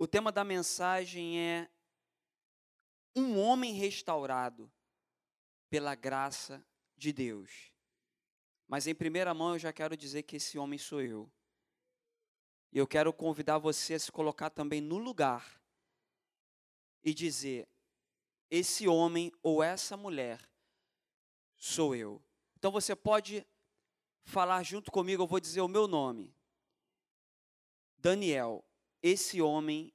O tema da mensagem é um homem restaurado pela graça de Deus. Mas em primeira mão eu já quero dizer que esse homem sou eu. E eu quero convidar você a se colocar também no lugar e dizer: esse homem ou essa mulher sou eu. Então você pode falar junto comigo, eu vou dizer o meu nome. Daniel, esse homem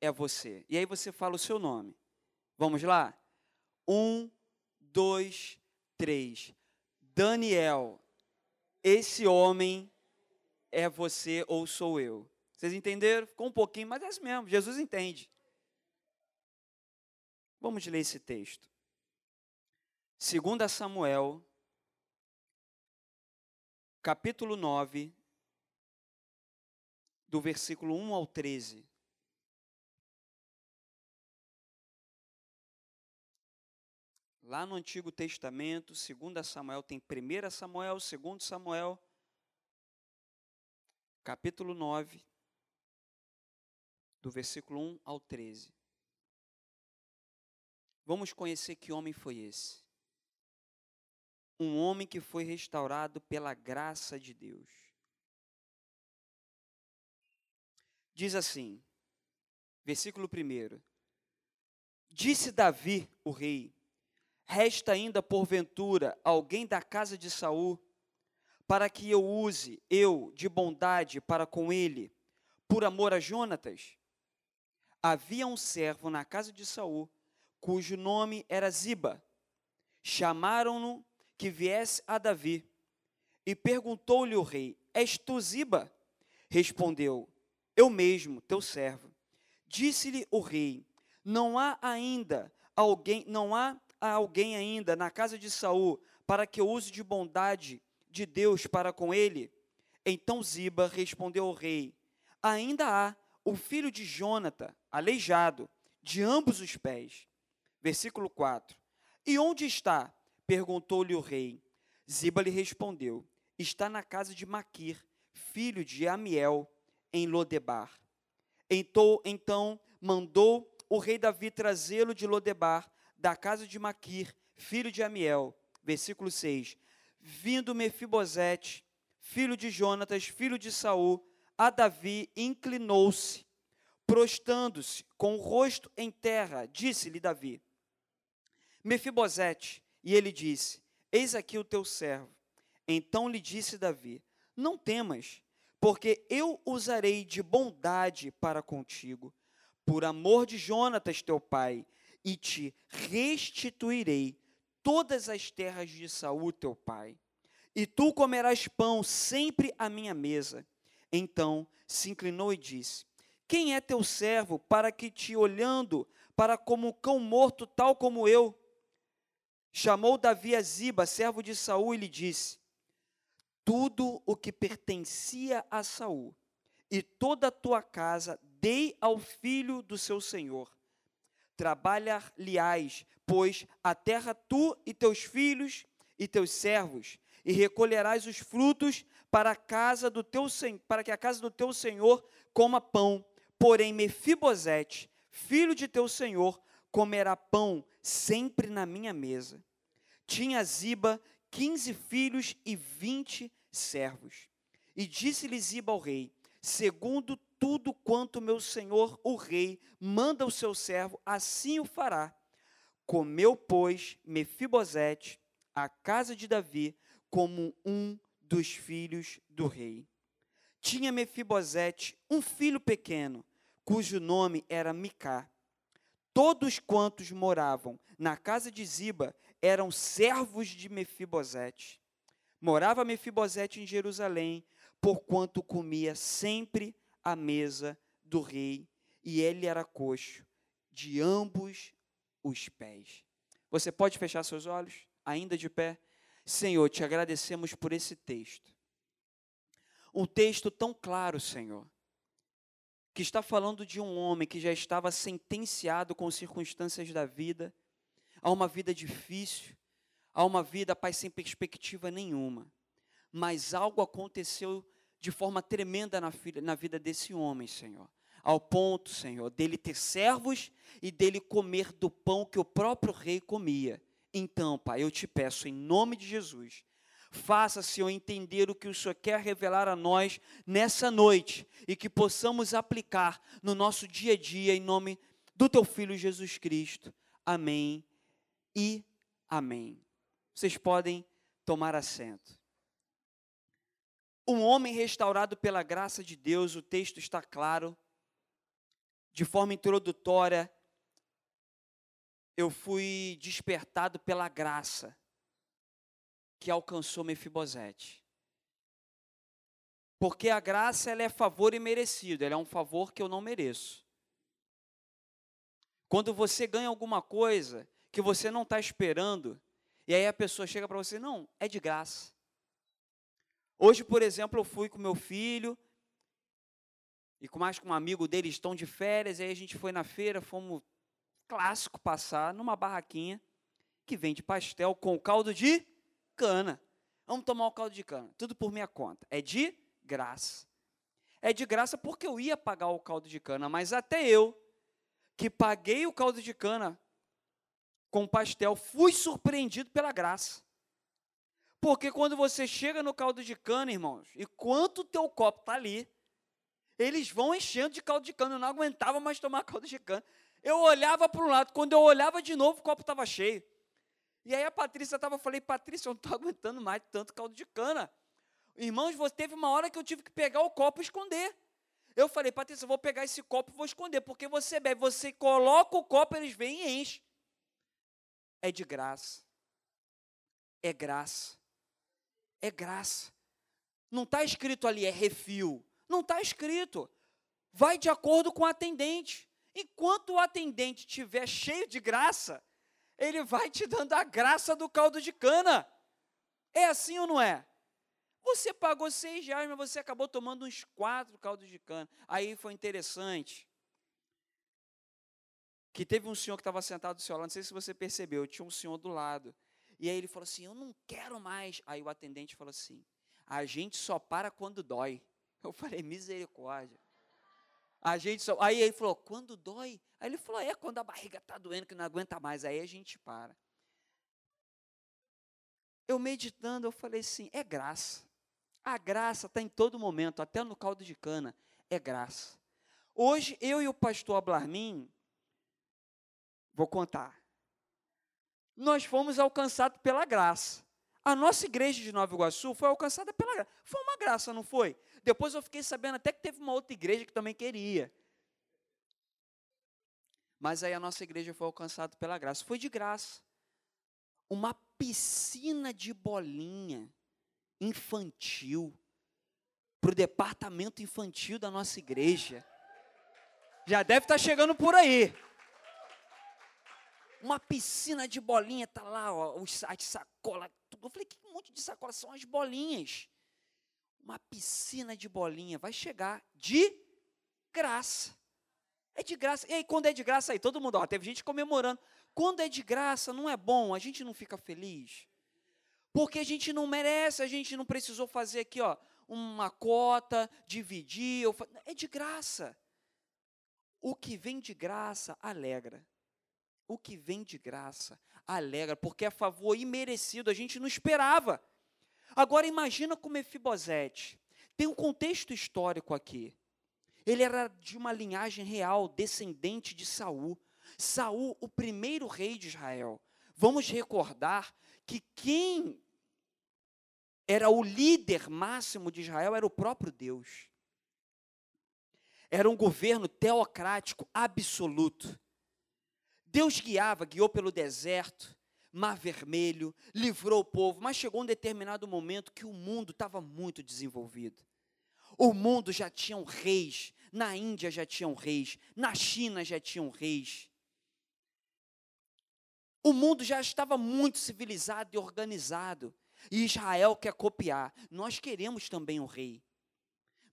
é você. E aí você fala o seu nome. Vamos lá? Um, dois, três. Daniel, esse homem é você ou sou eu. Vocês entenderam? Ficou um pouquinho, mas é assim mesmo. Jesus entende. Vamos ler esse texto. 2 Samuel, capítulo 9, do versículo 1 ao 13. Lá no Antigo Testamento, 2 Samuel, tem 1 Samuel, 2 Samuel, capítulo 9, do versículo 1 ao 13. Vamos conhecer que homem foi esse. Um homem que foi restaurado pela graça de Deus. Diz assim, versículo 1: Disse Davi, o rei: Resta ainda porventura alguém da casa de Saul, para que eu use eu de bondade para com ele, por amor a Jonatas? Havia um servo na casa de Saul, cujo nome era Ziba. Chamaram-no que viesse a Davi. E perguntou-lhe o rei: És tu Ziba? Respondeu: Eu mesmo, teu servo. Disse-lhe o rei: Não há ainda alguém, não há alguém ainda na casa de Saul para que eu use de bondade de Deus para com ele? Então Ziba respondeu ao rei: Ainda há o filho de Jonathan, aleijado, de ambos os pés. Versículo 4. E onde está? perguntou-lhe o rei. Ziba lhe respondeu: Está na casa de Maquir, filho de Amiel, em Lodebar. Então, então mandou o rei Davi trazê-lo de Lodebar da casa de Maquir, filho de Amiel. Versículo 6. Vindo Mefibosete, filho de Jonatas, filho de Saul, a Davi inclinou-se, prostando-se com o rosto em terra, disse-lhe Davi: Mefibosete, e ele disse: Eis aqui o teu servo. Então lhe disse Davi: Não temas, porque eu usarei de bondade para contigo, por amor de Jonatas teu pai, e te restituirei todas as terras de Saul teu pai. E tu comerás pão sempre à minha mesa. Então se inclinou e disse: Quem é teu servo para que te olhando para como cão morto, tal como eu? Chamou Davi a Ziba, servo de Saul, e lhe disse: Tudo o que pertencia a Saul e toda a tua casa dei ao filho do seu senhor trabalhar-lhe-ás, pois a terra tu e teus filhos e teus servos, e recolherás os frutos para a casa do teu para que a casa do teu senhor coma pão. Porém Mefibosete, filho de teu senhor, comerá pão sempre na minha mesa. Tinha Ziba quinze filhos e vinte servos. E disse-lhe Ziba ao rei: segundo tudo quanto meu senhor, o rei, manda o seu servo, assim o fará. Comeu, pois, Mefibosete, a casa de Davi, como um dos filhos do rei. Tinha Mefibosete um filho pequeno, cujo nome era Micá. Todos quantos moravam na casa de Ziba eram servos de Mefibosete. Morava Mefibosete em Jerusalém, porquanto comia sempre à mesa do rei, e ele era coxo de ambos os pés. Você pode fechar seus olhos, ainda de pé? Senhor, te agradecemos por esse texto. Um texto tão claro, Senhor, que está falando de um homem que já estava sentenciado com circunstâncias da vida, a uma vida difícil, a uma vida, Pai, sem perspectiva nenhuma. Mas algo aconteceu de forma tremenda na, na vida desse homem, Senhor. ao ponto, Senhor, dele ter servos e dele comer do pão que o próprio rei comia. Então, Pai, eu te peço em nome de Jesus, faça, Senhor, entender o que o Senhor quer revelar a nós nessa noite e que possamos aplicar no nosso dia a dia em nome do teu filho Jesus Cristo. Amém e amém. Vocês podem tomar assento. Um homem restaurado pela graça de Deus, o texto está claro, de forma introdutória, eu fui despertado pela graça que alcançou Mefibosete. Porque a graça ela é favor imerecido, ela é um favor que eu não mereço. Quando você ganha alguma coisa que você não está esperando, e aí a pessoa chega para você, não, é de graça. Hoje, por exemplo, eu fui com meu filho, e com mais com um amigo dele, estão de férias, e aí a gente foi na feira, fomos clássico passar numa barraquinha que vende pastel com caldo de cana. Vamos tomar o caldo de cana, tudo por minha conta. É de graça. É de graça porque eu ia pagar o caldo de cana, mas até eu, que paguei o caldo de cana com pastel, fui surpreendido pela graça. Porque quando você chega no caldo de cana, irmãos, e quanto o teu copo está ali, eles vão enchendo de caldo de cana. Eu não aguentava mais tomar caldo de cana. Eu olhava para um lado, quando eu olhava de novo, o copo estava cheio. E aí a Patrícia estava, falei, Patrícia, eu não estou aguentando mais tanto caldo de cana. Irmãos, você teve uma hora que eu tive que pegar o copo e esconder. Eu falei, Patrícia, eu vou pegar esse copo e vou esconder, porque você bebe, você coloca o copo, eles vêm e enchem. É de graça. É graça. É graça. Não está escrito ali, é refil. Não está escrito. Vai de acordo com o atendente. Enquanto o atendente estiver cheio de graça, ele vai te dando a graça do caldo de cana. É assim ou não é? Você pagou seis reais, mas você acabou tomando uns quatro caldos de cana. Aí foi interessante. Que teve um senhor que estava sentado do seu lado, não sei se você percebeu, tinha um senhor do lado. E aí ele falou assim: Eu não quero mais. Aí o atendente falou assim: A gente só para quando dói. Eu falei, misericórdia. A gente só. Aí ele falou, quando dói? Aí ele falou, é quando a barriga está doendo, que não aguenta mais. Aí a gente para. Eu meditando, eu falei assim, é graça. A graça está em todo momento, até no caldo de cana. É graça. Hoje, eu e o pastor Ablarmin, vou contar. Nós fomos alcançados pela graça. A nossa igreja de Nova Iguaçu foi alcançada pela graça. Foi uma graça, não foi? Depois eu fiquei sabendo até que teve uma outra igreja que também queria. Mas aí a nossa igreja foi alcançada pela graça. Foi de graça. Uma piscina de bolinha infantil para o departamento infantil da nossa igreja. Já deve estar tá chegando por aí. Uma piscina de bolinha, tá lá, ó, as sacolas. Eu falei, que monte de sacolas são as bolinhas? uma piscina de bolinha, vai chegar de graça. É de graça. E aí, quando é de graça, aí todo mundo, ó, teve gente comemorando. Quando é de graça, não é bom, a gente não fica feliz. Porque a gente não merece, a gente não precisou fazer aqui, ó, uma cota, dividir. É de graça. O que vem de graça alegra. O que vem de graça alegra, porque é favor imerecido, a gente não esperava. Agora imagina com Mefibosete. Tem um contexto histórico aqui. Ele era de uma linhagem real, descendente de Saul. Saul, o primeiro rei de Israel. Vamos recordar que quem era o líder máximo de Israel era o próprio Deus. Era um governo teocrático absoluto. Deus guiava, guiou pelo deserto, Mar Vermelho, livrou o povo, mas chegou um determinado momento que o mundo estava muito desenvolvido. O mundo já tinha reis, na Índia já tinham reis, na China já tinham reis. O mundo já estava muito civilizado e organizado. E Israel quer copiar. Nós queremos também um rei.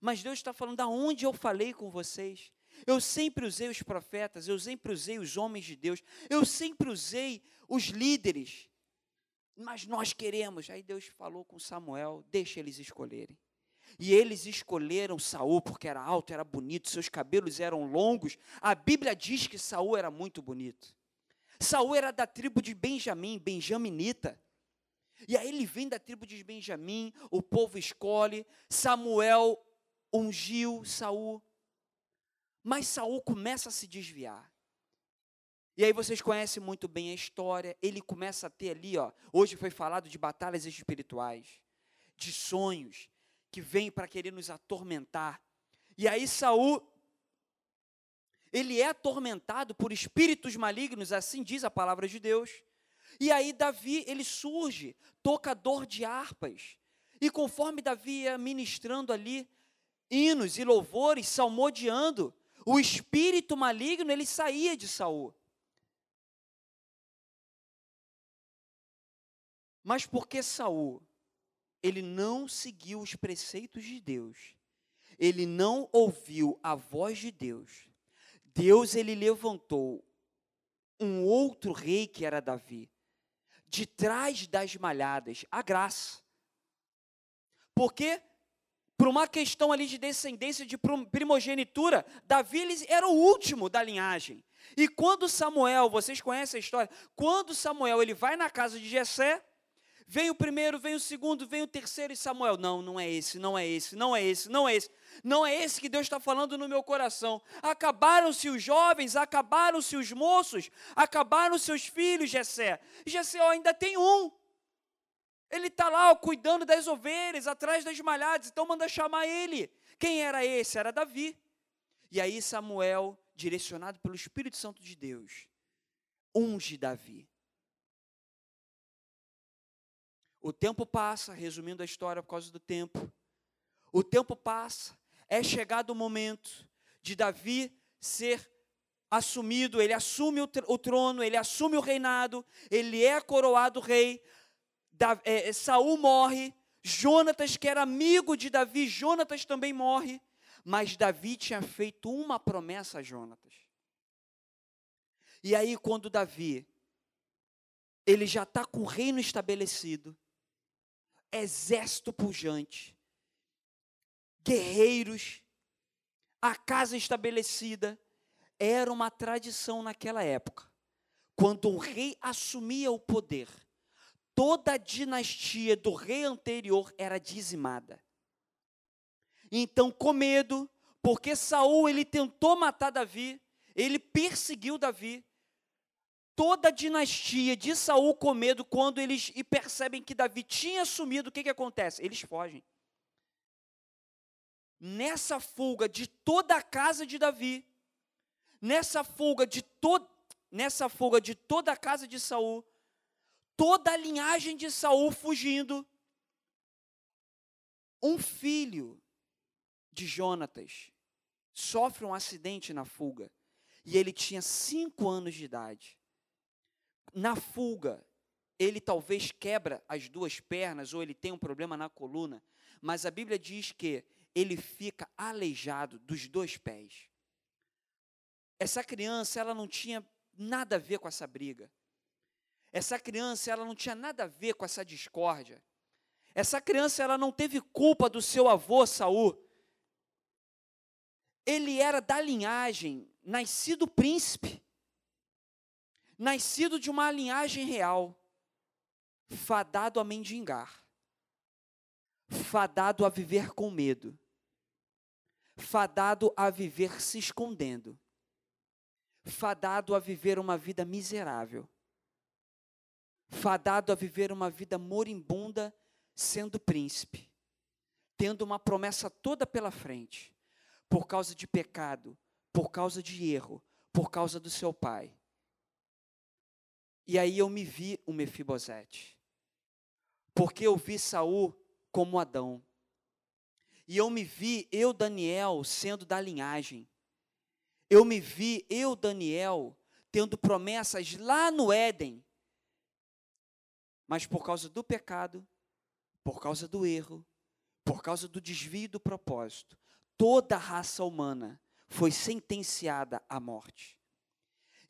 Mas Deus está falando, da onde eu falei com vocês? Eu sempre usei os profetas, eu sempre usei os homens de Deus, eu sempre usei os líderes. Mas nós queremos. Aí Deus falou com Samuel: deixa eles escolherem. E eles escolheram Saul porque era alto, era bonito, seus cabelos eram longos. A Bíblia diz que Saul era muito bonito. Saul era da tribo de Benjamim, benjaminita. E aí ele vem da tribo de Benjamim, o povo escolhe, Samuel ungiu Saul. Mas Saul começa a se desviar. E aí vocês conhecem muito bem a história. Ele começa a ter ali, ó. Hoje foi falado de batalhas espirituais, de sonhos que vêm para querer nos atormentar. E aí Saul ele é atormentado por espíritos malignos, assim diz a palavra de Deus. E aí Davi, ele surge, tocador de harpas. E conforme Davi ia ministrando ali hinos e louvores, salmodiando, o espírito maligno, ele saía de Saul. Mas porque Saul, ele não seguiu os preceitos de Deus, ele não ouviu a voz de Deus, Deus ele levantou um outro rei que era Davi, de trás das malhadas, a graça. Porque, por uma questão ali de descendência, de primogenitura, Davi era o último da linhagem. E quando Samuel, vocês conhecem a história, quando Samuel ele vai na casa de Jessé, Vem o primeiro, vem o segundo, vem o terceiro e Samuel. Não, não é esse, não é esse, não é esse, não é esse. Não é esse que Deus está falando no meu coração. Acabaram-se os jovens, acabaram-se os moços, acabaram-se os filhos, Jessé. Jessé ainda tem um. Ele está lá ó, cuidando das ovelhas, atrás das malhadas, então manda chamar ele. Quem era esse? Era Davi. E aí Samuel, direcionado pelo Espírito Santo de Deus, unge Davi. O tempo passa, resumindo a história por causa do tempo. O tempo passa, é chegado o momento de Davi ser assumido, ele assume o, trono, ele assume o reinado, ele é coroado rei. Da, é, Saul morre, Jonatas, que era amigo de Davi, Jonatas também morre, mas Davi tinha feito uma promessa a Jonatas. E aí, quando Davi, ele já está com o reino estabelecido, exército pujante, guerreiros, a casa estabelecida. Era uma tradição naquela época. Quando um rei assumia o poder, toda a dinastia do rei anterior era dizimada. Então, com medo, porque Saul ele tentou matar Davi, ele perseguiu Davi, toda a dinastia de Saul com medo quando eles e percebem que Davi tinha sumido, o que, que acontece? Eles fogem. Nessa fuga de toda a casa de Davi, nessa fuga de todo, nessa fuga de toda a casa de Saul, toda a linhagem de Saul fugindo, um filho de Jonatas sofre um acidente na fuga e ele tinha cinco anos de idade na fuga, ele talvez quebra as duas pernas ou ele tem um problema na coluna, mas a Bíblia diz que ele fica aleijado dos dois pés. Essa criança, ela não tinha nada a ver com essa briga. Essa criança, ela não tinha nada a ver com essa discórdia. Essa criança, ela não teve culpa do seu avô Saul. Ele era da linhagem, nascido príncipe. Nascido de uma linhagem real, fadado a mendigar, fadado a viver com medo, fadado a viver se escondendo, fadado a viver uma vida miserável, fadado a viver uma vida moribunda sendo príncipe, tendo uma promessa toda pela frente, por causa de pecado, por causa de erro, por causa do seu pai. E aí eu me vi o Mefibosete. Porque eu vi Saul como Adão. E eu me vi, eu, Daniel, sendo da linhagem. Eu me vi, eu, Daniel, tendo promessas lá no Éden. Mas por causa do pecado, por causa do erro, por causa do desvio do propósito, toda a raça humana foi sentenciada à morte.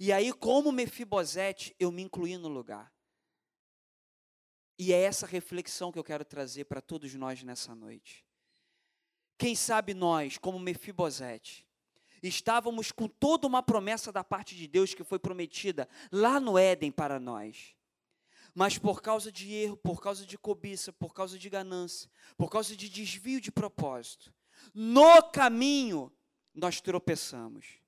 E aí, como Mefibosete, eu me incluí no lugar. E é essa reflexão que eu quero trazer para todos nós nessa noite. Quem sabe nós, como Mefibosete, estávamos com toda uma promessa da parte de Deus que foi prometida lá no Éden para nós. Mas por causa de erro, por causa de cobiça, por causa de ganância, por causa de desvio de propósito, no caminho nós tropeçamos.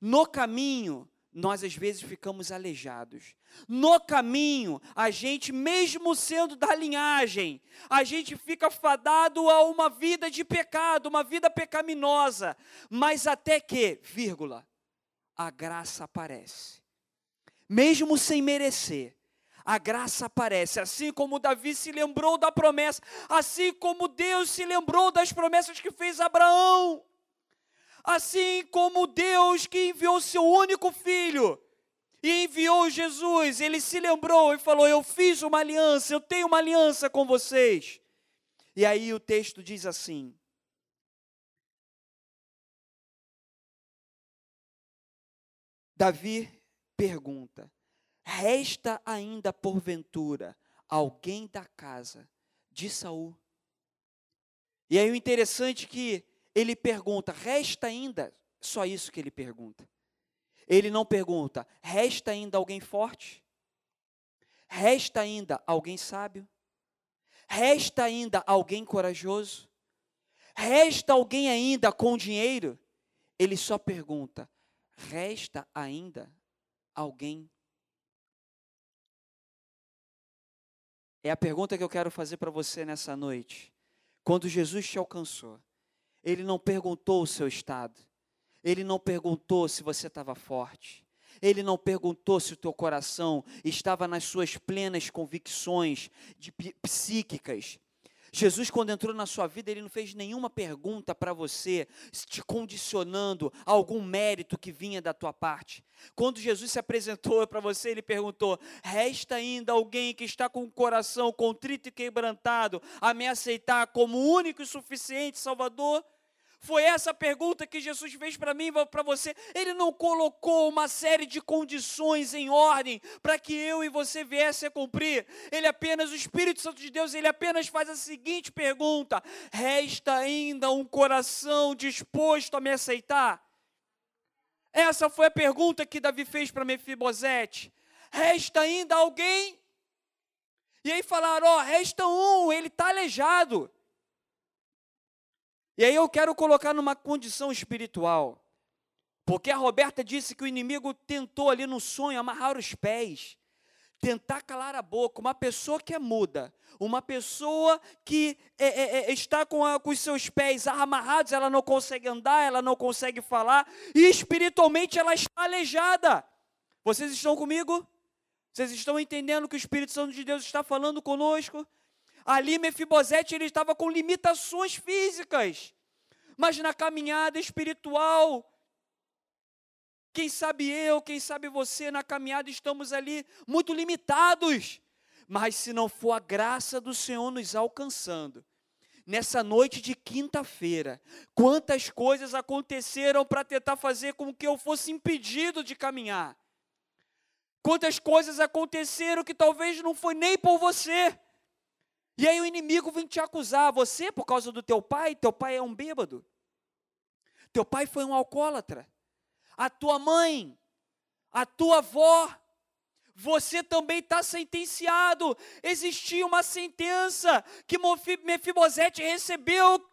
No caminho nós às vezes ficamos aleijados. No caminho, a gente, mesmo sendo da linhagem, a gente fica fadado a uma vida de pecado, uma vida pecaminosa, mas até que, vírgula, a graça aparece. Mesmo sem merecer, a graça aparece, assim como Davi se lembrou da promessa, assim como Deus se lembrou das promessas que fez Abraão. Assim como Deus que enviou seu único filho e enviou Jesus, ele se lembrou e falou: Eu fiz uma aliança, eu tenho uma aliança com vocês. E aí o texto diz assim: Davi pergunta: Resta ainda porventura alguém da casa de Saul? E aí o interessante é que ele pergunta, resta ainda, só isso que ele pergunta. Ele não pergunta, resta ainda alguém forte? Resta ainda alguém sábio? Resta ainda alguém corajoso? Resta alguém ainda com dinheiro? Ele só pergunta, resta ainda alguém? É a pergunta que eu quero fazer para você nessa noite. Quando Jesus te alcançou, ele não perguntou o seu estado. Ele não perguntou se você estava forte. Ele não perguntou se o teu coração estava nas suas plenas convicções de, psíquicas. Jesus, quando entrou na sua vida, ele não fez nenhuma pergunta para você, te condicionando a algum mérito que vinha da tua parte. Quando Jesus se apresentou para você, ele perguntou: resta ainda alguém que está com o coração contrito e quebrantado a me aceitar como único e suficiente Salvador? Foi essa pergunta que Jesus fez para mim e para você. Ele não colocou uma série de condições em ordem para que eu e você viesse a cumprir. Ele apenas, o Espírito Santo de Deus, ele apenas faz a seguinte pergunta: resta ainda um coração disposto a me aceitar? Essa foi a pergunta que Davi fez para Mefibosete. Resta ainda alguém? E aí falaram: ó, resta um, ele está aleijado. E aí eu quero colocar numa condição espiritual. Porque a Roberta disse que o inimigo tentou ali no sonho amarrar os pés, tentar calar a boca. Uma pessoa que é muda, uma pessoa que é, é, é, está com, a, com os seus pés amarrados, ela não consegue andar, ela não consegue falar, e espiritualmente ela está aleijada. Vocês estão comigo? Vocês estão entendendo que o Espírito Santo de Deus está falando conosco? Ali Mefibosete ele estava com limitações físicas, mas na caminhada espiritual, quem sabe eu, quem sabe você, na caminhada estamos ali muito limitados. Mas se não for a graça do Senhor nos alcançando, nessa noite de quinta-feira, quantas coisas aconteceram para tentar fazer com que eu fosse impedido de caminhar. Quantas coisas aconteceram que talvez não foi nem por você, e aí o inimigo vem te acusar, você por causa do teu pai, teu pai é um bêbado. Teu pai foi um alcoólatra. A tua mãe, a tua avó, você também está sentenciado. Existia uma sentença que Mefibosete recebeu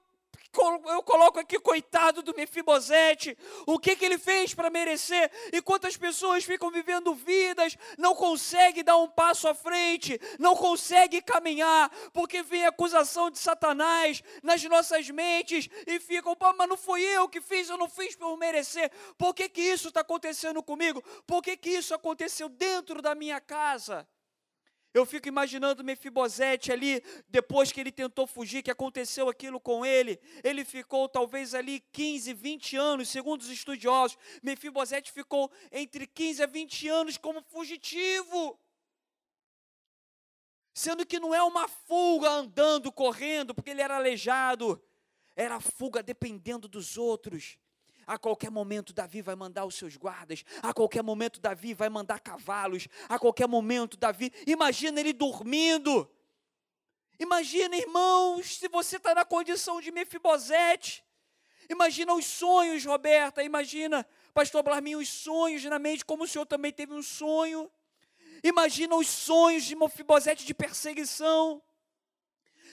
eu coloco aqui, coitado do Mefibosete, o que, que ele fez para merecer? E quantas pessoas ficam vivendo vidas, não conseguem dar um passo à frente, não conseguem caminhar, porque vem a acusação de Satanás nas nossas mentes e ficam, mas não foi eu que fiz, eu não fiz por merecer. Por que, que isso está acontecendo comigo? Por que, que isso aconteceu dentro da minha casa? Eu fico imaginando Mefibosete ali, depois que ele tentou fugir, que aconteceu aquilo com ele. Ele ficou talvez ali 15, 20 anos, segundo os estudiosos. Mefibosete ficou entre 15 a 20 anos como fugitivo. Sendo que não é uma fuga andando, correndo, porque ele era aleijado. Era fuga dependendo dos outros. A qualquer momento, Davi vai mandar os seus guardas. A qualquer momento, Davi vai mandar cavalos. A qualquer momento, Davi. Imagina ele dormindo. Imagina, irmãos, se você está na condição de Mefibosete. Imagina os sonhos, Roberta. Imagina, pastor Blarminho, os sonhos na mente, como o senhor também teve um sonho. Imagina os sonhos de Mefibosete de perseguição.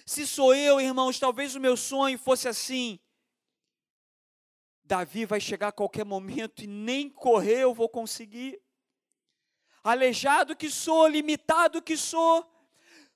Se sou eu, irmãos, talvez o meu sonho fosse assim. Davi vai chegar a qualquer momento e nem correr eu vou conseguir. Aleijado que sou, limitado que sou,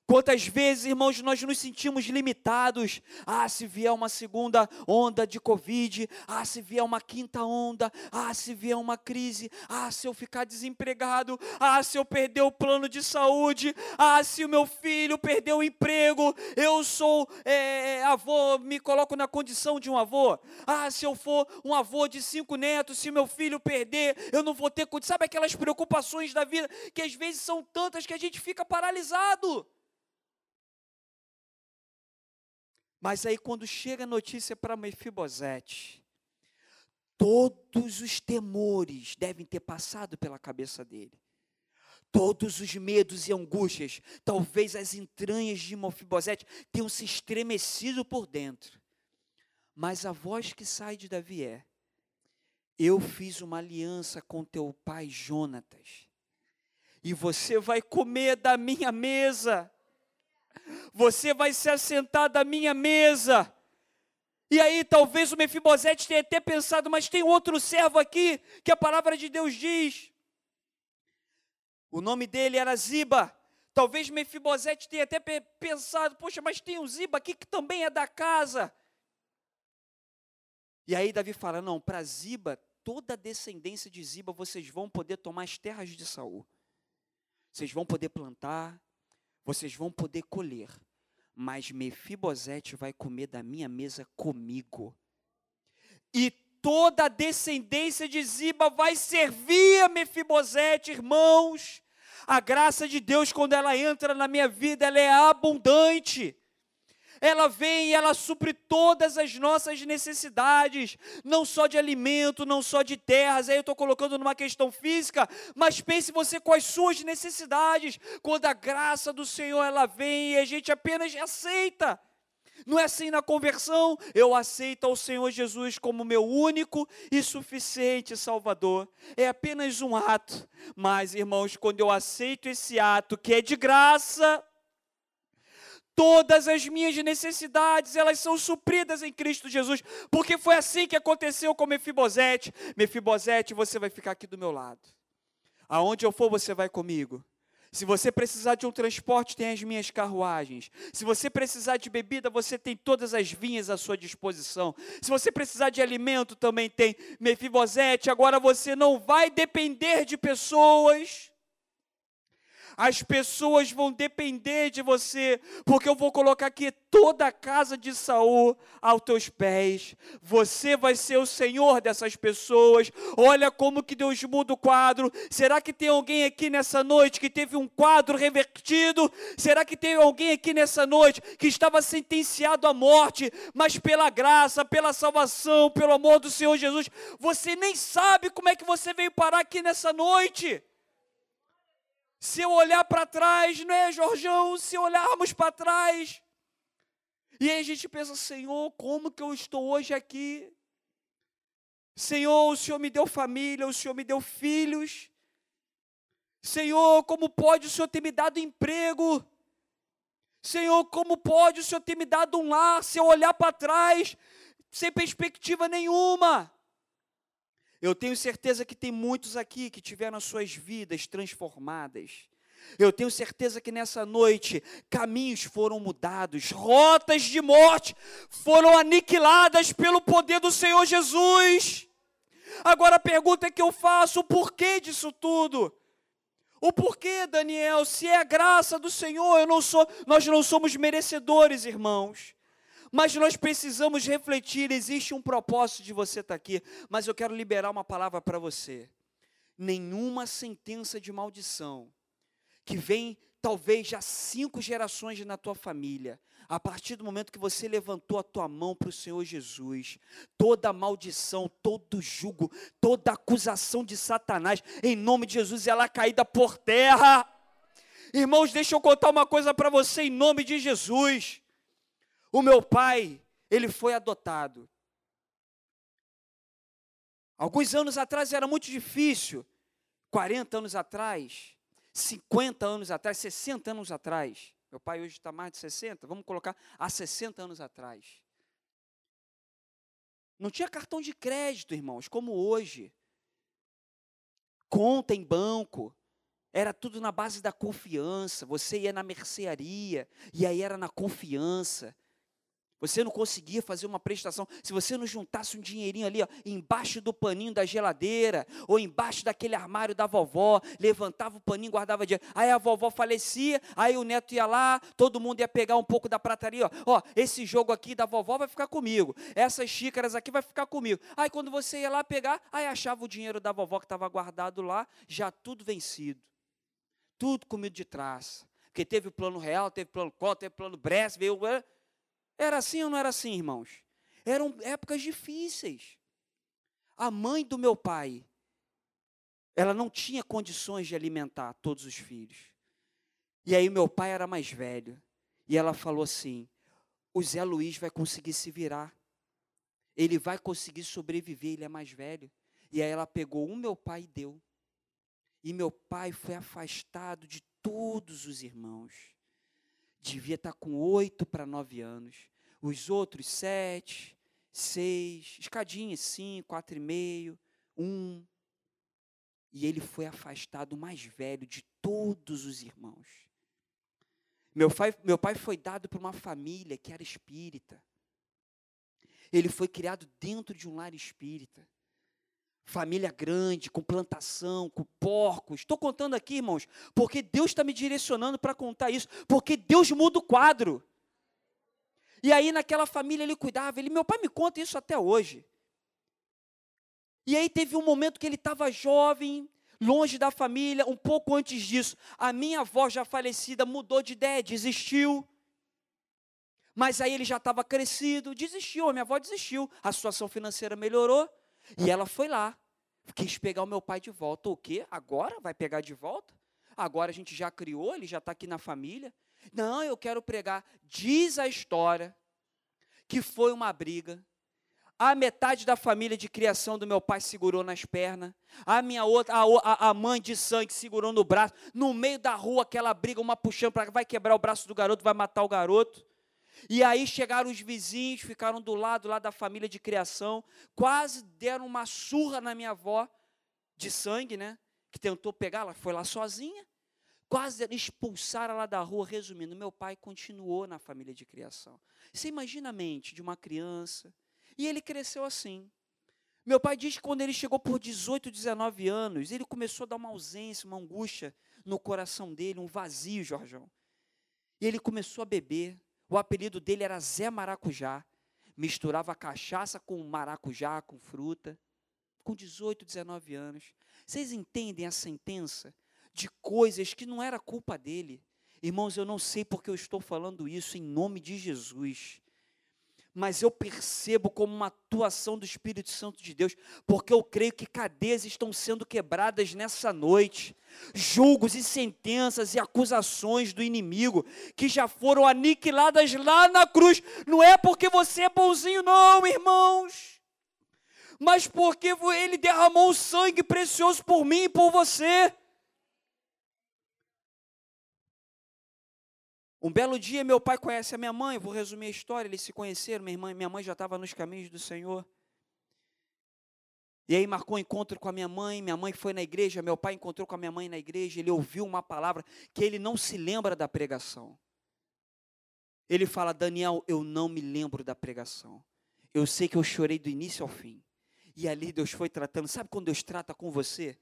Quantas vezes, irmãos, nós nos sentimos limitados? Ah, se vier uma segunda onda de Covid, ah, se vier uma quinta onda, ah, se vier uma crise, ah, se eu ficar desempregado, ah, se eu perder o plano de saúde, ah, se o meu filho perder o emprego, eu sou é, avô, me coloco na condição de um avô, ah, se eu for um avô de cinco netos, se meu filho perder, eu não vou ter. Sabe aquelas preocupações da vida que às vezes são tantas que a gente fica paralisado. Mas aí quando chega a notícia para Mefibosete, todos os temores devem ter passado pela cabeça dele. Todos os medos e angústias, talvez as entranhas de Mefibosete tenham se estremecido por dentro. Mas a voz que sai de Davi é: Eu fiz uma aliança com teu pai Jonatas, e você vai comer da minha mesa você vai se assentar da minha mesa. E aí, talvez o Mefibosete tenha até pensado, mas tem outro servo aqui que a palavra de Deus diz. O nome dele era Ziba. Talvez Mefibosete tenha até pensado, poxa, mas tem um Ziba aqui que também é da casa. E aí Davi fala: não, para Ziba, toda a descendência de Ziba, vocês vão poder tomar as terras de Saul. Vocês vão poder plantar, vocês vão poder colher, mas Mefibosete vai comer da minha mesa comigo. E toda a descendência de Ziba vai servir a Mefibosete, irmãos. A graça de Deus, quando ela entra na minha vida, ela é abundante ela vem e ela supre todas as nossas necessidades, não só de alimento, não só de terras. Aí eu estou colocando numa questão física, mas pense você com as suas necessidades. Quando a graça do Senhor ela vem e a gente apenas aceita. Não é assim na conversão, eu aceito ao Senhor Jesus como meu único e suficiente Salvador. É apenas um ato, mas irmãos, quando eu aceito esse ato que é de graça, Todas as minhas necessidades, elas são supridas em Cristo Jesus, porque foi assim que aconteceu com Mefibosete. Mefibosete, você vai ficar aqui do meu lado. Aonde eu for, você vai comigo. Se você precisar de um transporte, tem as minhas carruagens. Se você precisar de bebida, você tem todas as vinhas à sua disposição. Se você precisar de alimento, também tem. Mefibosete, agora você não vai depender de pessoas as pessoas vão depender de você, porque eu vou colocar aqui toda a casa de Saul aos teus pés. Você vai ser o Senhor dessas pessoas. Olha como que Deus muda o quadro. Será que tem alguém aqui nessa noite que teve um quadro revertido? Será que tem alguém aqui nessa noite que estava sentenciado à morte, mas pela graça, pela salvação, pelo amor do Senhor Jesus, você nem sabe como é que você veio parar aqui nessa noite? Se eu olhar para trás, não é, Jorjão? Se olharmos para trás, e aí a gente pensa, Senhor, como que eu estou hoje aqui? Senhor, o Senhor me deu família, o Senhor me deu filhos. Senhor, como pode o Senhor ter me dado emprego? Senhor, como pode o Senhor ter me dado um lar se eu olhar para trás sem perspectiva nenhuma? Eu tenho certeza que tem muitos aqui que tiveram as suas vidas transformadas. Eu tenho certeza que nessa noite caminhos foram mudados, rotas de morte foram aniquiladas pelo poder do Senhor Jesus. Agora a pergunta que eu faço: o porquê disso tudo? O porquê, Daniel? Se é a graça do Senhor, eu não sou, nós não somos merecedores, irmãos. Mas nós precisamos refletir, existe um propósito de você estar aqui, mas eu quero liberar uma palavra para você. Nenhuma sentença de maldição que vem talvez já cinco gerações na tua família, a partir do momento que você levantou a tua mão para o Senhor Jesus, toda maldição, todo jugo, toda acusação de Satanás, em nome de Jesus, ela é caída por terra Irmãos, deixa eu contar uma coisa para você em nome de Jesus. O meu pai, ele foi adotado. Alguns anos atrás era muito difícil, 40 anos atrás, 50 anos atrás, 60 anos atrás. Meu pai hoje está mais de 60, vamos colocar há 60 anos atrás. Não tinha cartão de crédito, irmãos, como hoje. Conta em banco. Era tudo na base da confiança. Você ia na mercearia, e aí era na confiança. Você não conseguia fazer uma prestação. Se você não juntasse um dinheirinho ali, ó, embaixo do paninho da geladeira, ou embaixo daquele armário da vovó, levantava o paninho, guardava dinheiro. Aí a vovó falecia, aí o neto ia lá, todo mundo ia pegar um pouco da prataria. Ó, ó esse jogo aqui da vovó vai ficar comigo. Essas xícaras aqui vai ficar comigo. Aí quando você ia lá pegar, aí achava o dinheiro da vovó que estava guardado lá, já tudo vencido. Tudo comido de trás. Porque teve o plano real, teve o plano cota, teve o plano Brest, veio era assim ou não era assim, irmãos? Eram épocas difíceis. A mãe do meu pai, ela não tinha condições de alimentar todos os filhos. E aí meu pai era mais velho. E ela falou assim: o Zé Luiz vai conseguir se virar. Ele vai conseguir sobreviver, ele é mais velho. E aí ela pegou o meu pai e deu. E meu pai foi afastado de todos os irmãos devia estar com oito para nove anos. Os outros, sete, seis, escadinha, cinco, quatro e meio, um. E ele foi afastado, o mais velho de todos os irmãos. Meu pai, meu pai foi dado para uma família que era espírita. Ele foi criado dentro de um lar espírita família grande, com plantação, com porcos. Estou contando aqui, irmãos, porque Deus está me direcionando para contar isso, porque Deus muda o quadro. E aí naquela família ele cuidava, ele, meu pai me conta isso até hoje. E aí teve um momento que ele estava jovem, longe da família, um pouco antes disso, a minha avó já falecida mudou de ideia, desistiu. Mas aí ele já estava crescido, desistiu, a minha avó desistiu, a situação financeira melhorou, e ela foi lá, quis pegar o meu pai de volta. O quê? Agora vai pegar de volta? Agora a gente já criou, ele já está aqui na família. Não, eu quero pregar. Diz a história que foi uma briga. A metade da família de criação do meu pai segurou nas pernas. A minha outra, a, a mãe de sangue segurou no braço. No meio da rua, aquela briga, uma puxando para vai quebrar o braço do garoto, vai matar o garoto. E aí chegaram os vizinhos, ficaram do lado lá da família de criação, quase deram uma surra na minha avó de sangue, né? Que tentou pegar, ela foi lá sozinha. Quase expulsaram ela da rua. Resumindo, meu pai continuou na família de criação. Você imagina a mente de uma criança. E ele cresceu assim. Meu pai diz que quando ele chegou por 18, 19 anos, ele começou a dar uma ausência, uma angústia no coração dele, um vazio, Jorjão. E ele começou a beber. O apelido dele era Zé Maracujá. Misturava cachaça com maracujá, com fruta. Com 18, 19 anos. Vocês entendem a sentença de coisas que não era culpa dele? Irmãos, eu não sei porque eu estou falando isso em nome de Jesus mas eu percebo como uma atuação do Espírito Santo de Deus, porque eu creio que cadeias estão sendo quebradas nessa noite, julgos e sentenças e acusações do inimigo que já foram aniquiladas lá na cruz. Não é porque você é bonzinho, não, irmãos, mas porque ele derramou o sangue precioso por mim e por você. Um belo dia, meu pai conhece a minha mãe, vou resumir a história, eles se conheceram, minha, irmã, minha mãe já estava nos caminhos do Senhor. E aí marcou um encontro com a minha mãe, minha mãe foi na igreja, meu pai encontrou com a minha mãe na igreja, ele ouviu uma palavra que ele não se lembra da pregação. Ele fala, Daniel, eu não me lembro da pregação. Eu sei que eu chorei do início ao fim. E ali Deus foi tratando. Sabe quando Deus trata com você?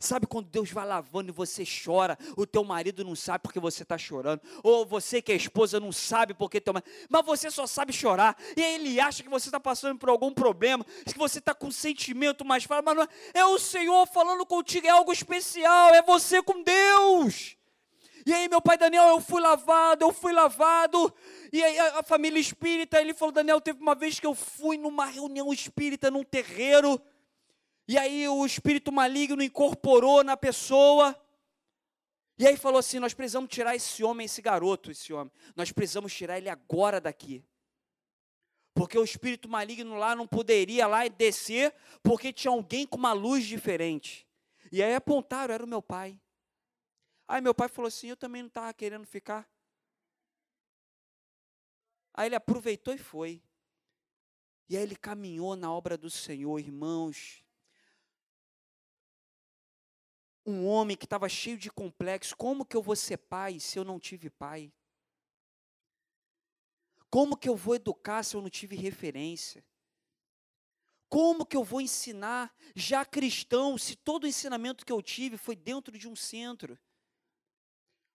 Sabe quando Deus vai lavando e você chora, o teu marido não sabe porque você está chorando, ou você que é esposa não sabe porque teu marido, mas você só sabe chorar, e aí ele acha que você está passando por algum problema, que você está com sentimento mais forte, mas não é, é o Senhor falando contigo, é algo especial, é você com Deus. E aí, meu pai Daniel, eu fui lavado, eu fui lavado. E aí, a, a família espírita, ele falou: Daniel, teve uma vez que eu fui numa reunião espírita, num terreiro. E aí o espírito maligno incorporou na pessoa. E aí falou assim: nós precisamos tirar esse homem, esse garoto, esse homem. Nós precisamos tirar ele agora daqui. Porque o espírito maligno lá não poderia lá descer, porque tinha alguém com uma luz diferente. E aí apontaram, era o meu pai. Aí meu pai falou assim: eu também não estava querendo ficar. Aí ele aproveitou e foi. E aí ele caminhou na obra do Senhor, irmãos um homem que estava cheio de complexo. Como que eu vou ser pai se eu não tive pai? Como que eu vou educar se eu não tive referência? Como que eu vou ensinar já cristão se todo o ensinamento que eu tive foi dentro de um centro?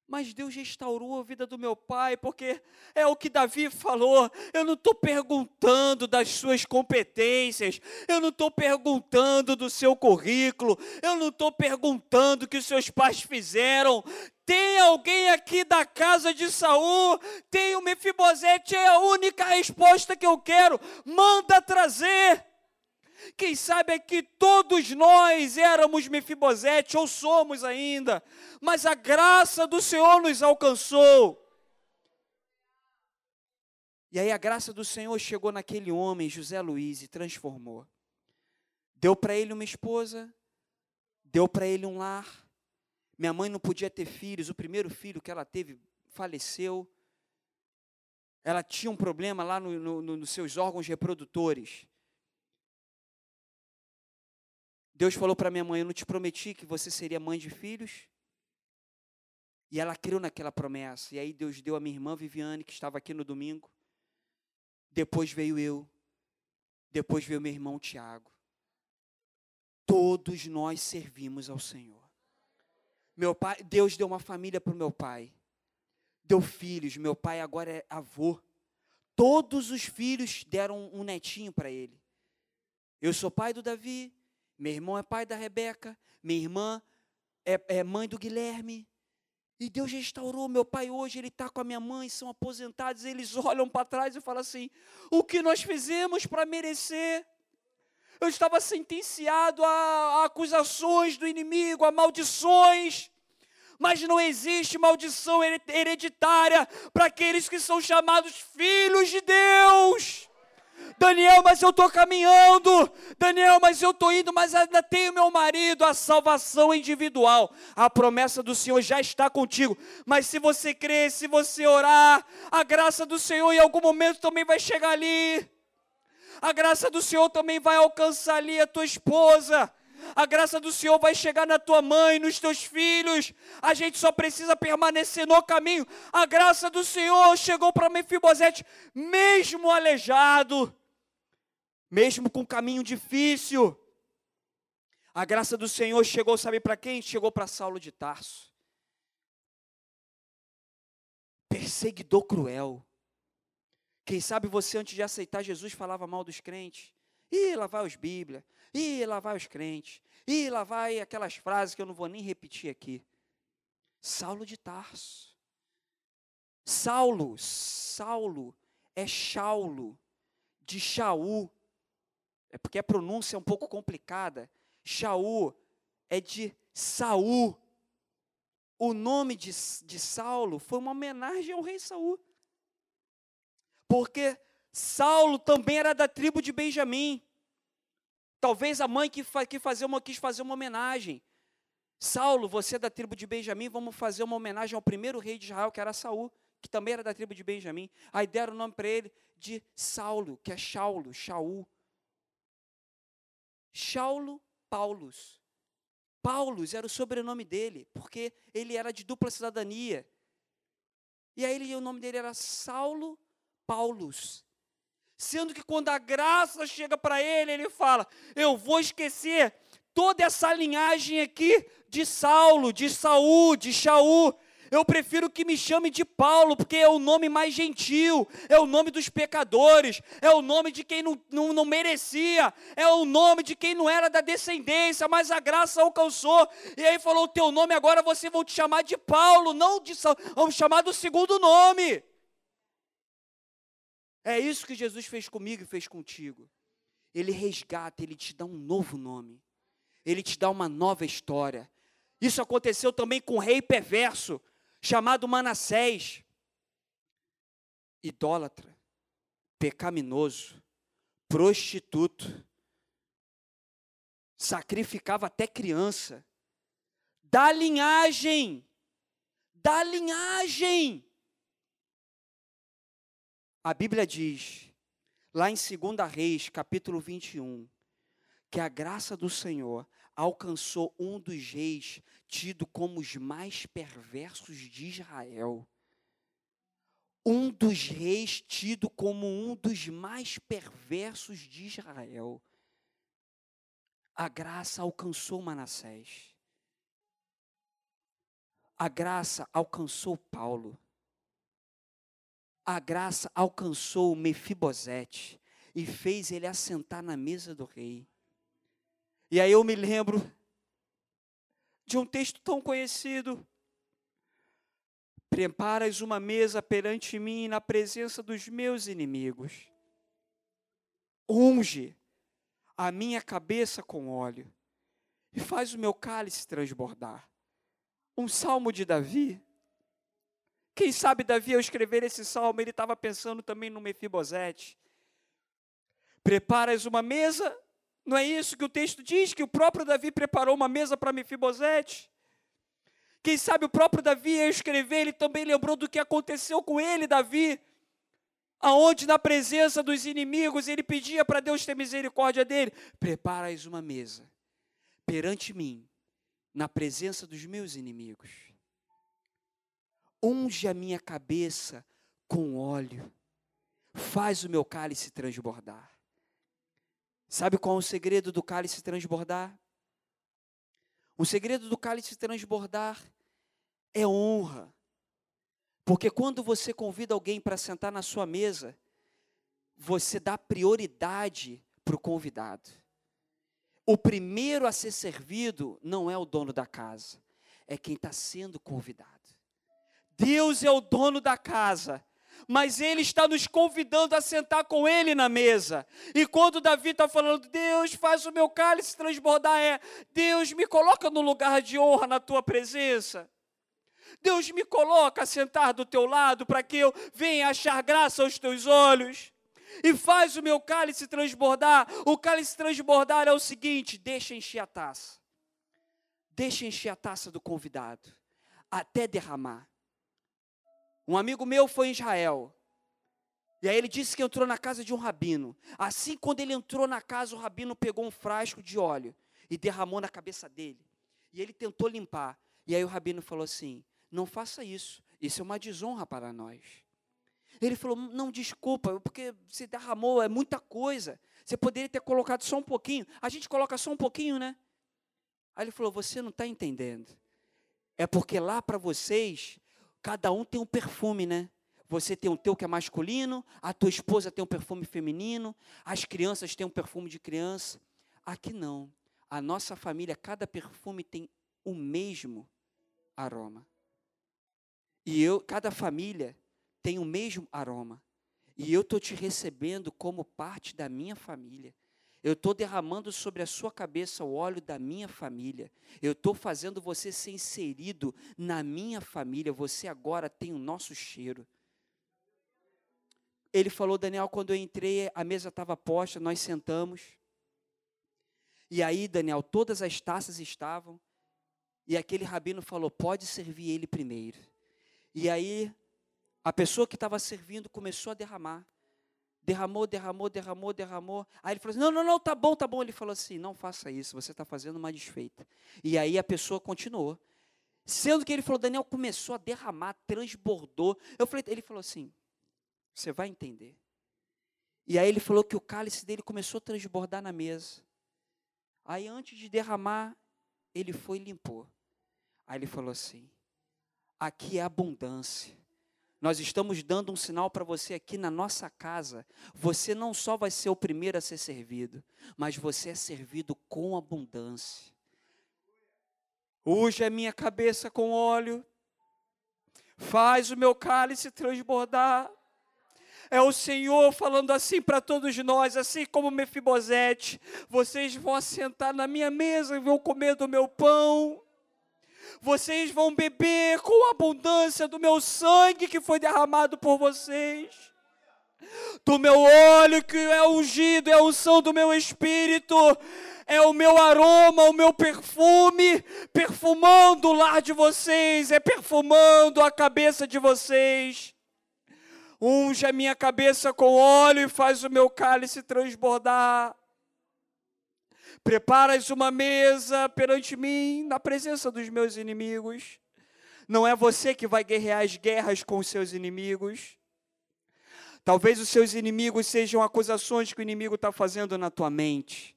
Mas Deus restaurou a vida do meu pai, porque é o que Davi falou. Eu não estou perguntando das suas competências, eu não estou perguntando do seu currículo, eu não estou perguntando o que seus pais fizeram. Tem alguém aqui da casa de Saul? Tem o Mefibosete, é a única resposta que eu quero. Manda trazer. Quem sabe é que todos nós éramos Mefibosete, ou somos ainda, mas a graça do Senhor nos alcançou. E aí a graça do Senhor chegou naquele homem, José Luiz, e transformou. Deu para ele uma esposa, deu para ele um lar. Minha mãe não podia ter filhos, o primeiro filho que ela teve faleceu. Ela tinha um problema lá no, no, nos seus órgãos reprodutores. Deus falou para minha mãe: Eu não te prometi que você seria mãe de filhos? E ela creu naquela promessa. E aí Deus deu a minha irmã Viviane, que estava aqui no domingo. Depois veio eu. Depois veio meu irmão Tiago. Todos nós servimos ao Senhor. Meu pai, Deus deu uma família para o meu pai. Deu filhos. Meu pai agora é avô. Todos os filhos deram um netinho para ele. Eu sou pai do Davi, meu irmão é pai da Rebeca, minha irmã é, é mãe do Guilherme. E Deus restaurou meu pai hoje, ele está com a minha mãe, são aposentados, eles olham para trás e falam assim: o que nós fizemos para merecer? Eu estava sentenciado a, a acusações do inimigo, a maldições mas não existe maldição hereditária para aqueles que são chamados filhos de Deus. Daniel, mas eu estou caminhando. Daniel, mas eu estou indo, mas ainda tenho meu marido. A salvação individual, a promessa do Senhor já está contigo. Mas se você crer, se você orar, a graça do Senhor em algum momento também vai chegar ali. A graça do Senhor também vai alcançar ali a tua esposa. A graça do Senhor vai chegar na tua mãe, nos teus filhos. A gente só precisa permanecer no caminho. A graça do Senhor chegou para Mefibosete, mesmo aleijado mesmo com caminho difícil. A graça do Senhor chegou, sabe para quem? Chegou para Saulo de Tarso. Perseguidor cruel. Quem sabe você, antes de aceitar Jesus, falava mal dos crentes. Ih, lá vai os Bíblia. Ih, lá vai os crentes. Ih, lá vai aquelas frases que eu não vou nem repetir aqui. Saulo de Tarso. Saulo, Saulo é Shaulo, de Shaul, é porque a pronúncia é um pouco complicada. Shaul é de Saul. O nome de, de Saulo foi uma homenagem ao rei Saul. Porque Saulo também era da tribo de Benjamim. Talvez a mãe que, que fazer uma, quis fazer uma homenagem. Saulo, você é da tribo de Benjamim, vamos fazer uma homenagem ao primeiro rei de Israel, que era Saul, que também era da tribo de Benjamim. Aí deram o nome para ele de Saulo, que é Shaulo, Shaul. Saulo Paulus. Paulus era o sobrenome dele, porque ele era de dupla cidadania. E aí ele, o nome dele era Saulo Paulus. Sendo que quando a graça chega para ele, ele fala: Eu vou esquecer toda essa linhagem aqui de Saulo, de Saul, de Shaul. Eu prefiro que me chame de Paulo, porque é o nome mais gentil, é o nome dos pecadores, é o nome de quem não, não, não merecia, é o nome de quem não era da descendência, mas a graça alcançou. E aí falou: o teu nome agora você vão te chamar de Paulo, não de vamos chamar do segundo nome. É isso que Jesus fez comigo e fez contigo. Ele resgata, ele te dá um novo nome. Ele te dá uma nova história. Isso aconteceu também com um rei perverso, chamado Manassés. Idólatra, pecaminoso, prostituto, sacrificava até criança, da linhagem, da linhagem. A Bíblia diz, lá em 2 Reis, capítulo 21, que a graça do Senhor alcançou um dos reis tido como os mais perversos de Israel. Um dos reis tido como um dos mais perversos de Israel. A graça alcançou Manassés. A graça alcançou Paulo. A graça alcançou Mefibosete e fez ele assentar na mesa do rei. E aí eu me lembro de um texto tão conhecido. Preparas uma mesa perante mim na presença dos meus inimigos. Unge a minha cabeça com óleo e faz o meu cálice transbordar. Um salmo de Davi. Quem sabe Davi, ao escrever esse salmo, ele estava pensando também no Mefibosete. Preparas uma mesa não é isso que o texto diz? Que o próprio Davi preparou uma mesa para Mefibosete? Quem sabe o próprio Davi, ao escrever, ele também lembrou do que aconteceu com ele, Davi, aonde na presença dos inimigos ele pedia para Deus ter misericórdia dele: Preparas uma mesa perante mim, na presença dos meus inimigos. Unge a minha cabeça com óleo, faz o meu cálice transbordar. Sabe qual é o segredo do cálice transbordar? O segredo do cálice transbordar é honra. Porque quando você convida alguém para sentar na sua mesa, você dá prioridade para o convidado. O primeiro a ser servido não é o dono da casa, é quem está sendo convidado. Deus é o dono da casa mas Ele está nos convidando a sentar com Ele na mesa. E quando Davi está falando, Deus, faz o meu cálice transbordar, é Deus, me coloca no lugar de honra na tua presença. Deus me coloca a sentar do teu lado para que eu venha achar graça aos teus olhos. E faz o meu cálice transbordar. O cálice transbordar é o seguinte: deixa encher a taça. Deixa encher a taça do convidado, até derramar. Um amigo meu foi em Israel. E aí ele disse que entrou na casa de um rabino. Assim, quando ele entrou na casa, o rabino pegou um frasco de óleo e derramou na cabeça dele. E ele tentou limpar. E aí o rabino falou assim: Não faça isso. Isso é uma desonra para nós. Ele falou: Não, desculpa, porque você derramou, é muita coisa. Você poderia ter colocado só um pouquinho. A gente coloca só um pouquinho, né? Aí ele falou: Você não está entendendo. É porque lá para vocês Cada um tem um perfume, né? Você tem o teu que é masculino, a tua esposa tem um perfume feminino, as crianças têm um perfume de criança. Aqui não. A nossa família, cada perfume tem o mesmo aroma. E eu, cada família tem o mesmo aroma. E eu estou te recebendo como parte da minha família. Eu estou derramando sobre a sua cabeça o óleo da minha família. Eu estou fazendo você ser inserido na minha família. Você agora tem o nosso cheiro. Ele falou, Daniel, quando eu entrei, a mesa estava posta, nós sentamos. E aí, Daniel, todas as taças estavam. E aquele rabino falou: pode servir ele primeiro. E aí, a pessoa que estava servindo começou a derramar derramou, derramou, derramou, derramou. Aí ele falou assim: não, não, não, tá bom, tá bom. Ele falou assim: não faça isso, você está fazendo uma desfeita. E aí a pessoa continuou. Sendo que ele falou, Daniel começou a derramar, transbordou. Eu falei, ele falou assim: você vai entender. E aí ele falou que o cálice dele começou a transbordar na mesa. Aí antes de derramar, ele foi e limpou. Aí ele falou assim: aqui é abundância. Nós estamos dando um sinal para você aqui na nossa casa. Você não só vai ser o primeiro a ser servido, mas você é servido com abundância. Unge a minha cabeça com óleo, faz o meu cálice transbordar. É o Senhor falando assim para todos nós, assim como Mefibosete: vocês vão assentar na minha mesa e vão comer do meu pão Vocês vão beber com abundância do meu sangue que foi derramado por vocês. Do meu óleo que é ungido, é a unção do meu espírito, é o meu aroma, o meu perfume, perfumando o lar de vocês, é perfumando a cabeça de vocês. Unge a minha cabeça com óleo e faz o meu cálice transbordar. Preparas uma mesa perante mim, na presença dos meus inimigos. Não é você que vai guerrear as guerras com os seus inimigos. Talvez os seus inimigos sejam acusações que o inimigo está fazendo na tua mente,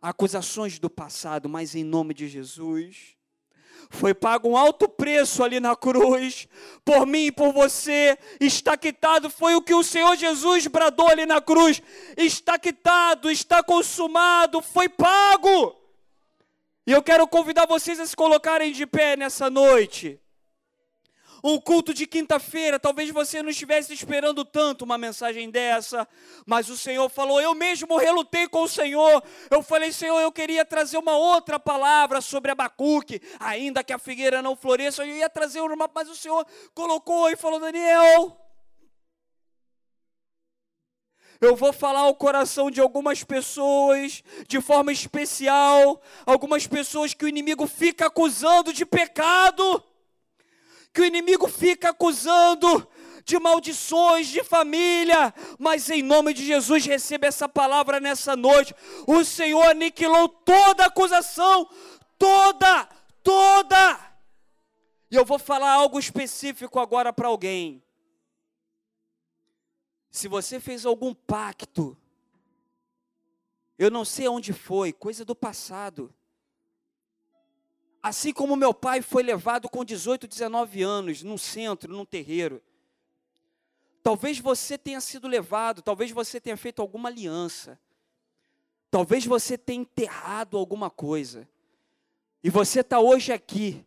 acusações do passado, mas em nome de Jesus, foi pago um alto preço ali na cruz, por mim e por você, está quitado, foi o que o Senhor Jesus bradou ali na cruz, está quitado, está consumado, foi pago. E eu quero convidar vocês a se colocarem de pé nessa noite um culto de quinta-feira, talvez você não estivesse esperando tanto uma mensagem dessa, mas o Senhor falou, eu mesmo relutei com o Senhor, eu falei, Senhor, eu queria trazer uma outra palavra sobre Abacuque, ainda que a figueira não floresça, eu ia trazer uma, mas o Senhor colocou e falou, Daniel, eu vou falar ao coração de algumas pessoas de forma especial, algumas pessoas que o inimigo fica acusando de pecado que o inimigo fica acusando de maldições de família, mas em nome de Jesus receba essa palavra nessa noite. O Senhor aniquilou toda acusação, toda, toda. E eu vou falar algo específico agora para alguém. Se você fez algum pacto, eu não sei onde foi, coisa do passado. Assim como meu pai foi levado com 18, 19 anos, num centro, num terreiro. Talvez você tenha sido levado, talvez você tenha feito alguma aliança. Talvez você tenha enterrado alguma coisa. E você está hoje aqui,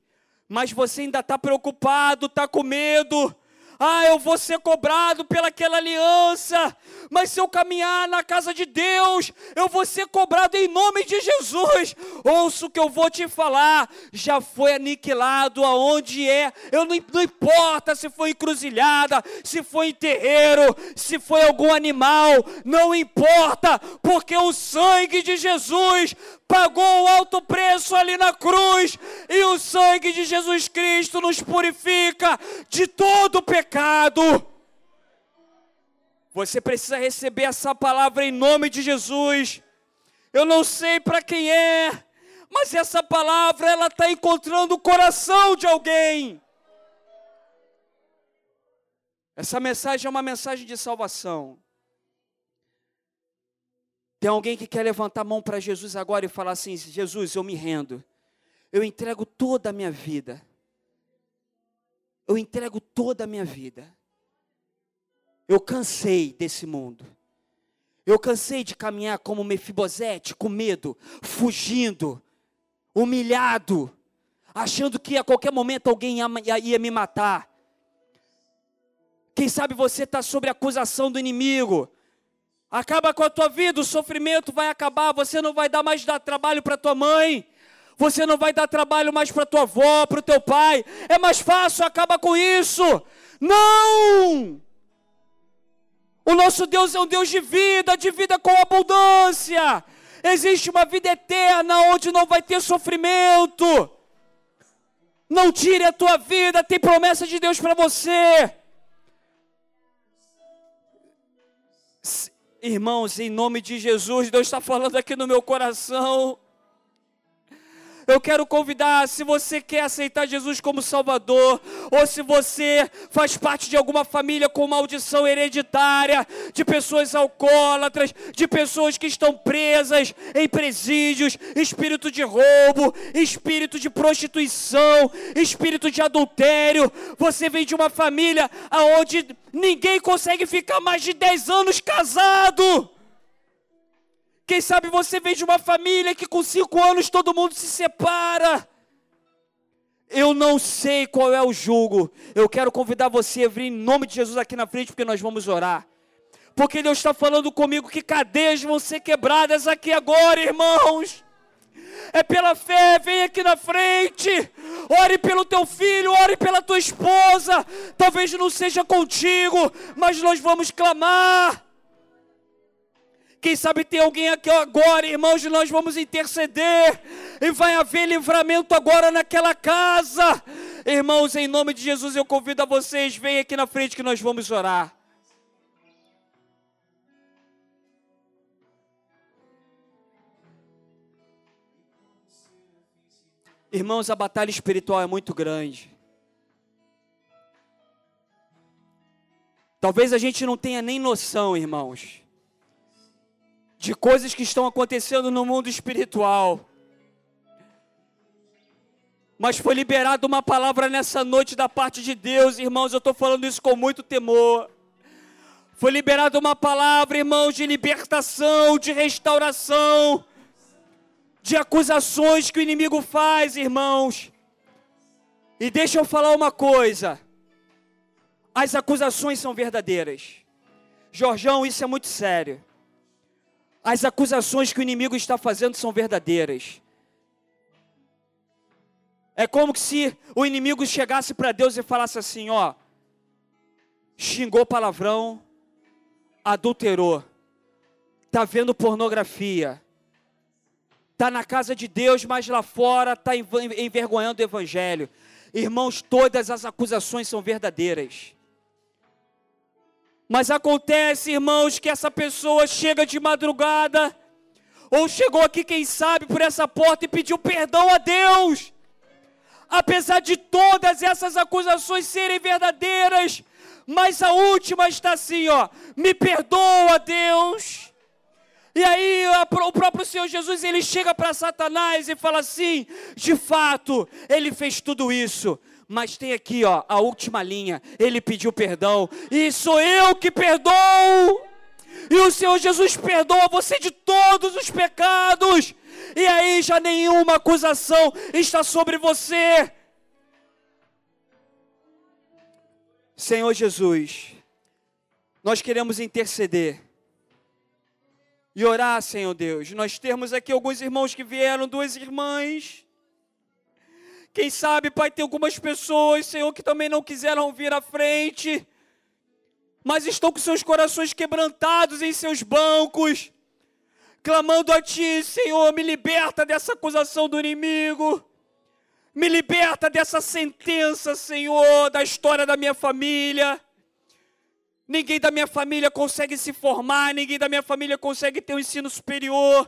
mas você ainda está preocupado, está com medo ah, eu vou ser cobrado pelaquela aliança, mas se eu caminhar na casa de Deus, eu vou ser cobrado em nome de Jesus. Ouça o que eu vou te falar, já foi aniquilado aonde é, eu não, não importa se foi encruzilhada, se foi em terreiro, se foi algum animal, não importa, porque o sangue de Jesus pagou o alto preço ali na cruz, e o sangue de Jesus Cristo nos purifica de todo pecado. Você precisa receber essa palavra em nome de Jesus. Eu não sei para quem é, mas essa palavra ela está encontrando o coração de alguém. Essa mensagem é uma mensagem de salvação. Tem alguém que quer levantar a mão para Jesus agora e falar assim: Jesus, eu me rendo. Eu entrego toda a minha vida. Eu entrego toda a minha vida. Eu cansei desse mundo. Eu cansei de caminhar como Mefibosete, com medo, fugindo, humilhado, achando que a qualquer momento alguém ia, ia me matar. Quem sabe você está sob acusação do inimigo, Acaba com a tua vida, o sofrimento vai acabar, você não vai dar mais dar trabalho para tua mãe. Você não vai dar trabalho mais para tua avó, para o teu pai. É mais fácil, acaba com isso. Não! O nosso Deus é um Deus de vida, de vida com abundância. Existe uma vida eterna onde não vai ter sofrimento. Não tire a tua vida, tem promessa de Deus para você. Irmãos, em nome de Jesus, Deus está falando aqui no meu coração. Eu quero convidar, se você quer aceitar Jesus como Salvador, ou se você faz parte de alguma família com maldição hereditária, de pessoas alcoólatras, de pessoas que estão presas em presídios, espírito de roubo, espírito de prostituição, espírito de adultério, você vem de uma família onde ninguém consegue ficar mais de 10 anos casado. Quem sabe você vem de uma família que com cinco anos todo mundo se separa. Eu não sei qual é o julgo. Eu quero convidar você a vir em nome de Jesus aqui na frente, porque nós vamos orar. Porque Deus está falando comigo que cadeias vão ser quebradas aqui agora, irmãos. É pela fé, vem aqui na frente. ore pelo teu filho, ore pela tua esposa. Talvez não seja contigo, mas nós vamos clamar. Quem sabe tem alguém aqui agora, irmãos, nós vamos interceder e vai haver livramento agora naquela casa. Irmãos, em nome de Jesus, eu convido a vocês, venham aqui na frente que nós vamos orar. Irmãos, a batalha espiritual é muito grande. Talvez a gente não tenha nem noção, irmãos, de coisas que estão acontecendo no mundo espiritual. Mas foi liberada uma palavra nessa noite da parte de Deus, irmãos. Eu estou falando isso com muito temor. Foi liberada uma palavra, irmãos, de libertação, de restauração, de acusações que o inimigo faz, irmãos. E deixa eu falar uma coisa: as acusações são verdadeiras. Jorjão, isso é muito sério. As acusações que o inimigo está fazendo são verdadeiras. É como se o inimigo chegasse para Deus e falasse assim: ó, xingou palavrão, adulterou, tá vendo pornografia, tá na casa de Deus, mas lá fora tá envergonhando o evangelho. Irmãos, todas as acusações são verdadeiras. Mas acontece, irmãos, que essa pessoa chega de madrugada, ou chegou aqui, quem sabe, por essa porta e pediu perdão a Deus. Apesar de todas essas acusações serem verdadeiras, mas a última está assim, ó: me perdoa, Deus. E aí o próprio Senhor Jesus ele chega para Satanás e fala assim: de fato, ele fez tudo isso, mas tem aqui, ó, a última linha. Ele pediu perdão e sou eu que perdoo. E o Senhor Jesus perdoa você de todos os pecados. E aí já nenhuma acusação está sobre você. Senhor Jesus, nós queremos interceder e orar, Senhor Deus. Nós temos aqui alguns irmãos que vieram, duas irmãs quem sabe, Pai, tem algumas pessoas, Senhor, que também não quiseram vir à frente, mas estão com seus corações quebrantados em seus bancos, clamando a Ti, Senhor, me liberta dessa acusação do inimigo, me liberta dessa sentença, Senhor, da história da minha família. Ninguém da minha família consegue se formar, ninguém da minha família consegue ter um ensino superior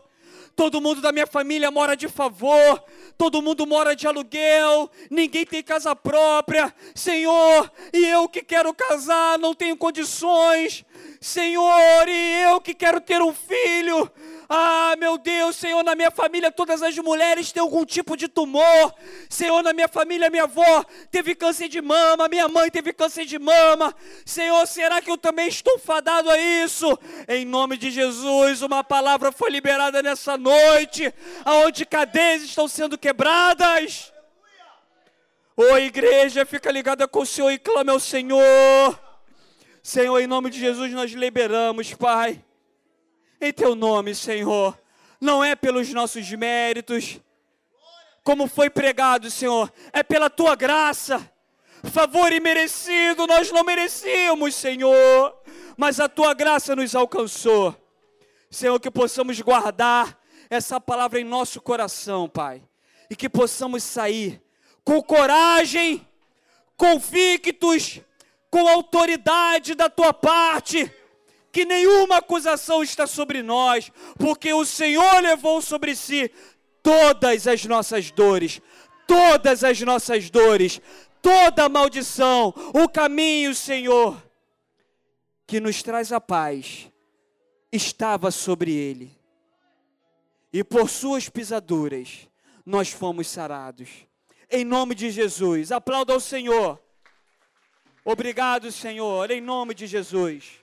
todo mundo da minha família mora de favor, todo mundo mora de aluguel, ninguém tem casa própria. Senhor, e eu que quero casar, não tenho condições. Senhor, e eu que quero ter um filho, ah, meu Deus, Senhor, na minha família todas as mulheres têm algum tipo de tumor. Senhor, na minha família minha avó teve câncer de mama, minha mãe teve câncer de mama. Senhor, será que eu também estou fadado a isso? Em nome de Jesus, uma palavra foi liberada nessa noite, aonde cadeias estão sendo quebradas. Ô igreja, fica ligada com o Senhor e clama ao Senhor. Senhor, em nome de Jesus nós liberamos, Pai em teu nome, Senhor. Não é pelos nossos méritos, como foi pregado, Senhor, é pela tua graça. Favor imerecido, nós não merecíamos, Senhor, mas a tua graça nos alcançou. Senhor, que possamos guardar essa palavra em nosso coração, Pai, e que possamos sair com coragem, convictos, com autoridade da tua parte que nenhuma acusação está sobre nós, porque o Senhor levou sobre si todas as nossas dores, todas as nossas dores, toda a maldição, o caminho, Senhor, que nos traz a paz, estava sobre ele. E por suas pisaduras nós fomos sarados. Em nome de Jesus, aplauda ao Senhor. Obrigado, Senhor, em nome de Jesus.